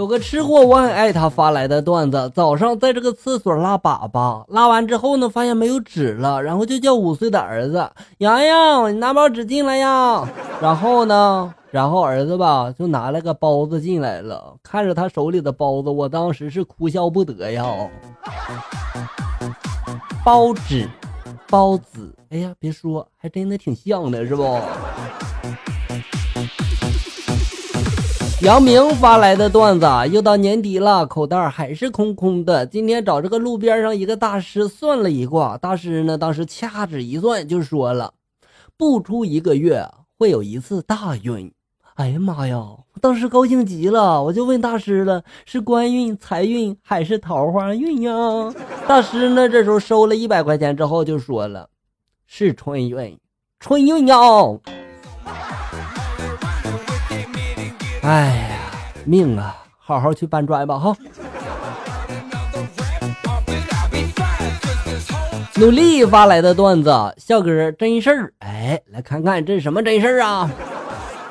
有个吃货，我很爱他发来的段子。早上在这个厕所拉粑粑，拉完之后呢，发现没有纸了，然后就叫五岁的儿子洋洋，你拿包纸进来呀。然后呢，然后儿子吧就拿了个包子进来了，看着他手里的包子，我当时是哭笑不得呀。包纸，包子，哎呀，别说，还真的挺像的，是不？杨明发来的段子，又到年底了，口袋还是空空的。今天找这个路边上一个大师算了一卦，大师呢当时掐指一算，就说了，不出一个月会有一次大运。哎呀妈呀！我当时高兴极了，我就问大师了，是官运、财运还是桃花运呀？大师呢这时候收了一百块钱之后就说了，是春运，春运呀。哎呀，命啊！好好去搬砖吧，哈！努力发来的段子，笑哥真事儿，哎，来看看这是什么真事儿啊？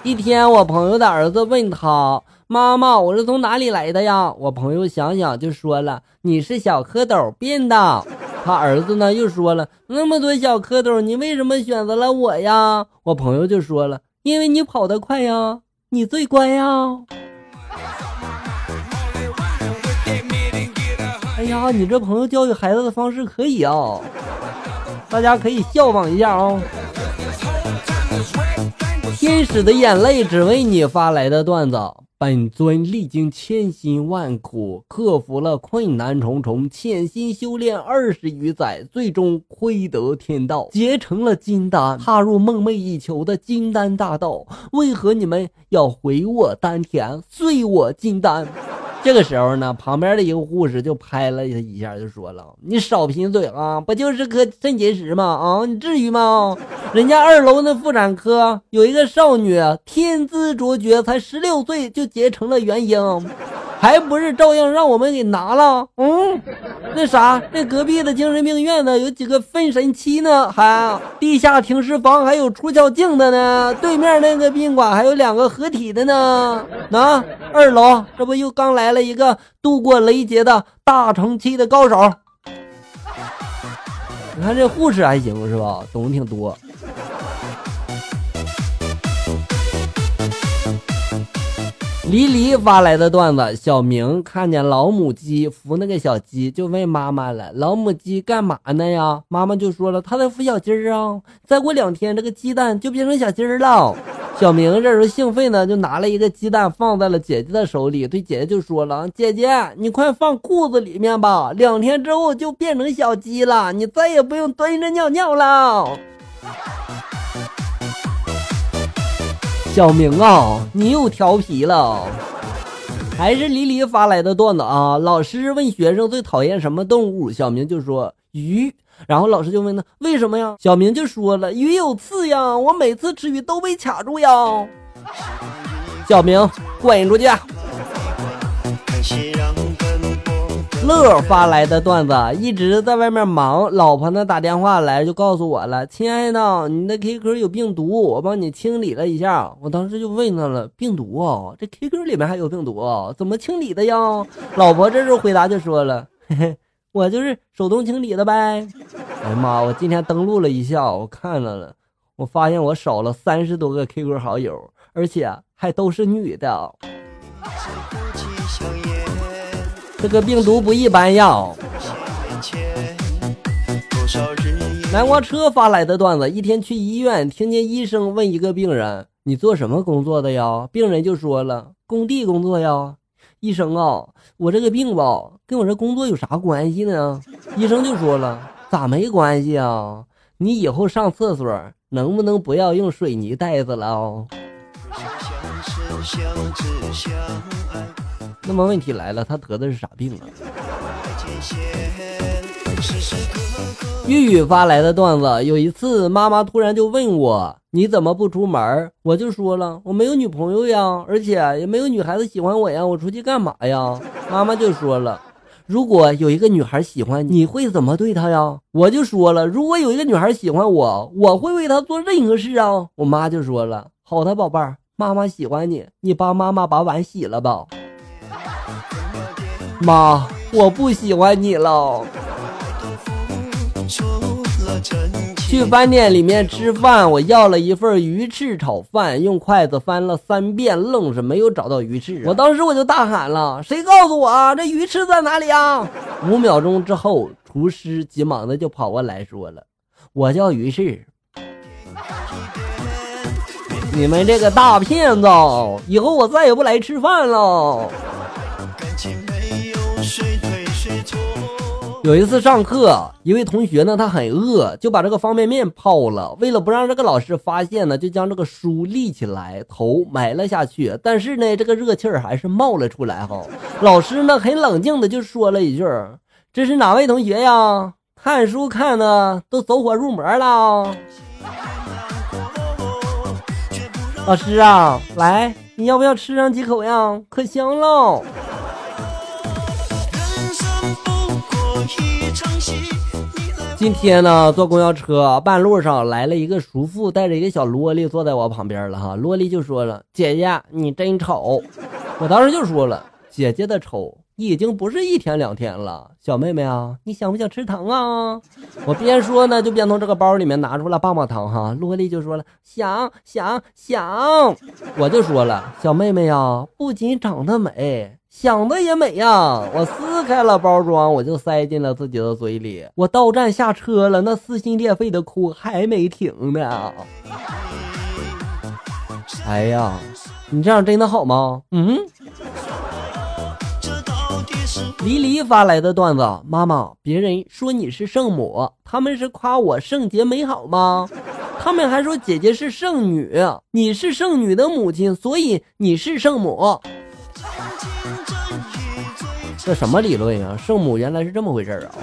一天，我朋友的儿子问他妈妈：“我是从哪里来的呀？”我朋友想想就说了：“你是小蝌蚪变的。”他儿子呢又说了：“那么多小蝌蚪，你为什么选择了我呀？”我朋友就说了：“因为你跑得快呀。”你最乖呀！哎呀，你这朋友教育孩子的方式可以啊，大家可以效仿一下啊。天使的眼泪只为你发来的段子。本尊历经千辛万苦，克服了困难重重，潜心修炼二十余载，最终亏得天道，结成了金丹，踏入梦寐以求的金丹大道。为何你们要毁我丹田，碎我金丹？这个时候呢，旁边的一个护士就拍了他一下，就说了：“你少贫嘴啊，不就是颗肾结石吗？啊，你至于吗？人家二楼那妇产科有一个少女，天资卓绝，才十六岁就结成了元婴。”还不是照样让我们给拿了？嗯，那啥，那隔壁的精神病院呢，有几个分神期呢，还地下停尸房还有出窍镜的呢，对面那个宾馆还有两个合体的呢。那二楼这不又刚来了一个度过雷劫的大成期的高手？你看这护士还行是吧？懂得挺多。黎黎发来的段子：小明看见老母鸡孵那个小鸡，就问妈妈了：“老母鸡干嘛呢呀？”妈妈就说了：“它在孵小鸡儿啊，再过两天这个鸡蛋就变成小鸡儿了。”小明这时候兴奋呢，就拿了一个鸡蛋放在了姐姐的手里，对姐姐就说了：“姐姐，你快放裤子里面吧，两天之后就变成小鸡了，你再也不用蹲着尿尿了。”小明啊，你又调皮了，还是黎黎发来的段子啊？老师问学生最讨厌什么动物，小明就说鱼，然后老师就问他为什么呀？小明就说了鱼有刺呀，我每次吃鱼都被卡住呀。小明滚出去。乐发来的段子，一直在外面忙，老婆呢打电话来就告诉我了，亲爱的，你的 QQ 有病毒，我帮你清理了一下。我当时就问他了，病毒啊，这 QQ 里面还有病毒啊，怎么清理的呀？老婆这时候回答就说了，嘿嘿，我就是手动清理的呗。哎呀妈，我今天登录了一下，我看到了，我发现我少了三十多个 QQ 好友，而且还都是女的。这个病毒不一般呀！南瓜车发来的段子：一天去医院，听见医生问一个病人：“你做什么工作的呀？”病人就说了：“工地工作呀。”医生啊，我这个病吧，跟我这工作有啥关系呢？医生就说了：“咋没关系啊？你以后上厕所能不能不要用水泥袋子了？”那么问题来了，他得的是啥病啊？玉玉发来的段子：有一次，妈妈突然就问我：“你怎么不出门？”我就说了：“我没有女朋友呀，而且也没有女孩子喜欢我呀，我出去干嘛呀？”妈妈就说了：“如果有一个女孩喜欢你，会怎么对她呀？”我就说了：“如果有一个女孩喜欢我，我会为她做任何事啊。”我妈就说了：“好的，宝贝儿，妈妈喜欢你，你帮妈妈把碗洗了吧。”妈，我不喜欢你了。去饭店里面吃饭，我要了一份鱼翅炒饭，用筷子翻了三遍，愣是没有找到鱼翅。我当时我就大喊了：“谁告诉我这鱼翅在哪里啊？”五秒钟之后，厨师急忙的就跑过来说了：“我叫鱼翅。”你们这个大骗子，以后我再也不来吃饭了。有一次上课，一位同学呢，他很饿，就把这个方便面泡了。为了不让这个老师发现呢，就将这个书立起来，头埋了下去。但是呢，这个热气儿还是冒了出来哈。老师呢，很冷静的就说了一句：“这是哪位同学呀？看书看的都走火入魔了。”老师啊，来，你要不要吃上几口呀？可香喽！今天呢，坐公交车，半路上来了一个叔父，带着一个小萝莉坐在我旁边了哈。萝莉就说了：“姐姐，你真丑。”我当时就说了：“姐姐的丑已经不是一天两天了。”小妹妹啊，你想不想吃糖啊？我边说呢，就边从这个包里面拿出了棒棒糖哈。萝莉就说了：“想想想。”我就说了：“小妹妹呀，不仅长得美。”想的也美呀！我撕开了包装，我就塞进了自己的嘴里。我到站下车了，那撕心裂肺的哭还没停呢。哎呀，你这样真的好吗？嗯。黎黎发来的段子：妈妈，别人说你是圣母，他们是夸我圣洁美好吗？他们还说姐姐是圣女，你是圣女的母亲，所以你是圣母。这什么理论呀？圣母原来是这么回事啊！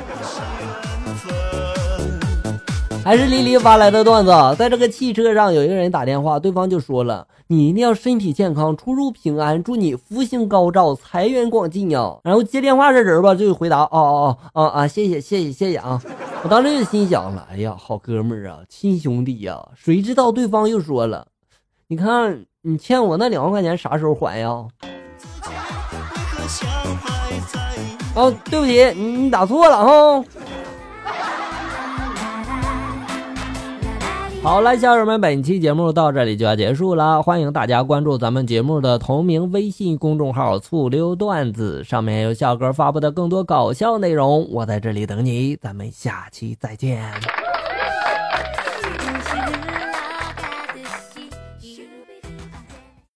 还是黎黎发来的段子，在这个汽车上有一个人打电话，对方就说了：“你一定要身体健康，出入平安，祝你福星高照，财源广进呀。”然后接电话这人吧就回答：“哦哦哦啊啊，谢谢谢谢谢谢啊！”我当时就心想了：“哎呀，好哥们儿啊，亲兄弟呀！”谁知道对方又说了：“你看你欠我那两万块钱啥时候还呀？”哦，对不起，你你打错了哈。好了，小友们，本期节目到这里就要结束了，欢迎大家关注咱们节目的同名微信公众号“醋溜段子”，上面有笑哥发布的更多搞笑内容。我在这里等你，咱们下期再见。